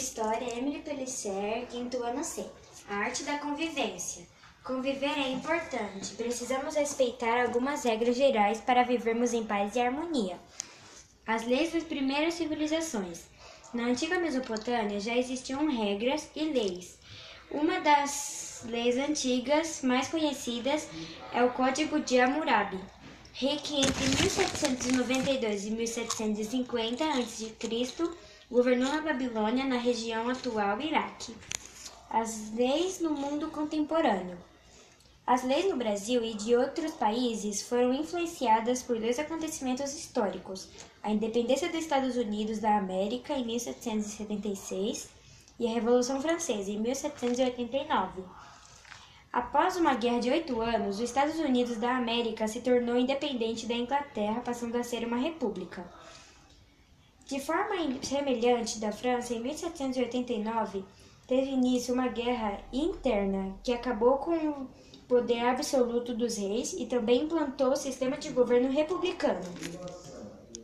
História Emily Pellicer, quinto ano C. A arte da convivência. Conviver é importante. Precisamos respeitar algumas regras gerais para vivermos em paz e harmonia. As leis das primeiras civilizações. Na antiga Mesopotâmia já existiam regras e leis. Uma das leis antigas mais conhecidas é o Código de Hammurabi, rei que entre 1792 e 1750 a.C. governou na Babilônia, na região atual Iraque. As leis no mundo contemporâneo. As leis no Brasil e de outros países foram influenciadas por dois acontecimentos históricos: a independência dos Estados Unidos da América em 1776 e a Revolução Francesa em 1789. Após uma guerra de oito anos, os Estados Unidos da América se tornou independente da Inglaterra, passando a ser uma república. De forma semelhante da França, em 1789, teve início uma guerra interna que acabou com o poder absoluto dos reis e também implantou o sistema de governo republicano.